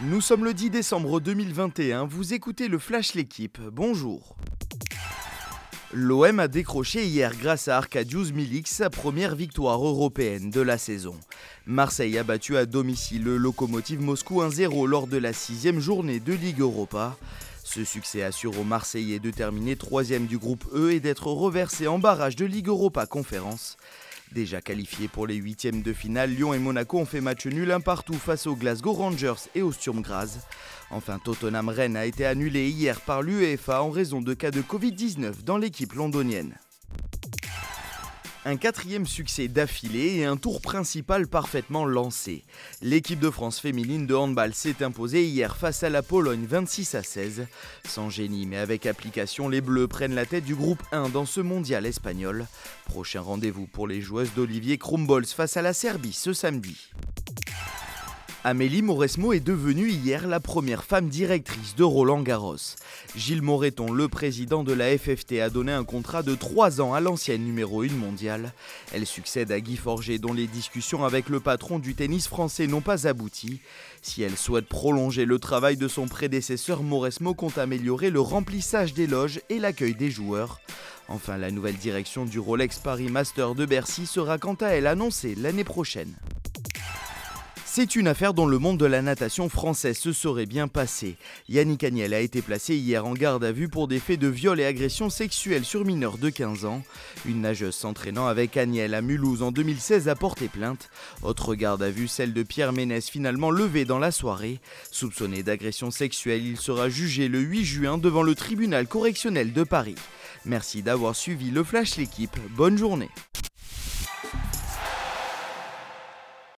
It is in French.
Nous sommes le 10 décembre 2021, vous écoutez le Flash L'équipe, bonjour. L'OM a décroché hier grâce à Arkadiusz Milik sa première victoire européenne de la saison. Marseille a battu à domicile le locomotive Moscou 1-0 lors de la sixième journée de Ligue Europa. Ce succès assure aux Marseillais de terminer troisième du groupe E et d'être reversé en barrage de Ligue Europa Conférence. Déjà qualifiés pour les huitièmes de finale, Lyon et Monaco ont fait match nul un partout face aux Glasgow Rangers et au Sturm Graz. Enfin, Tottenham Rennes a été annulé hier par l'UEFA en raison de cas de Covid-19 dans l'équipe londonienne. Un quatrième succès d'affilée et un tour principal parfaitement lancé. L'équipe de France féminine de handball s'est imposée hier face à la Pologne 26 à 16. Sans génie mais avec application, les Bleus prennent la tête du groupe 1 dans ce mondial espagnol. Prochain rendez-vous pour les joueuses d'Olivier Krumbols face à la Serbie ce samedi. Amélie Mauresmo est devenue hier la première femme directrice de Roland Garros. Gilles Moreton, le président de la FFT, a donné un contrat de 3 ans à l'ancienne numéro 1 mondiale. Elle succède à Guy Forger dont les discussions avec le patron du tennis français n'ont pas abouti. Si elle souhaite prolonger le travail de son prédécesseur, Mauresmo compte améliorer le remplissage des loges et l'accueil des joueurs. Enfin, la nouvelle direction du Rolex Paris Master de Bercy sera quant à elle annoncée l'année prochaine. C'est une affaire dont le monde de la natation française se serait bien passé. Yannick Agnel a été placé hier en garde à vue pour des faits de viol et agression sexuelle sur mineurs de 15 ans. Une nageuse s'entraînant avec Agnel à Mulhouse en 2016 a porté plainte. Autre garde à vue, celle de Pierre Ménès, finalement levée dans la soirée. Soupçonné d'agression sexuelle, il sera jugé le 8 juin devant le tribunal correctionnel de Paris. Merci d'avoir suivi le Flash l'équipe. Bonne journée.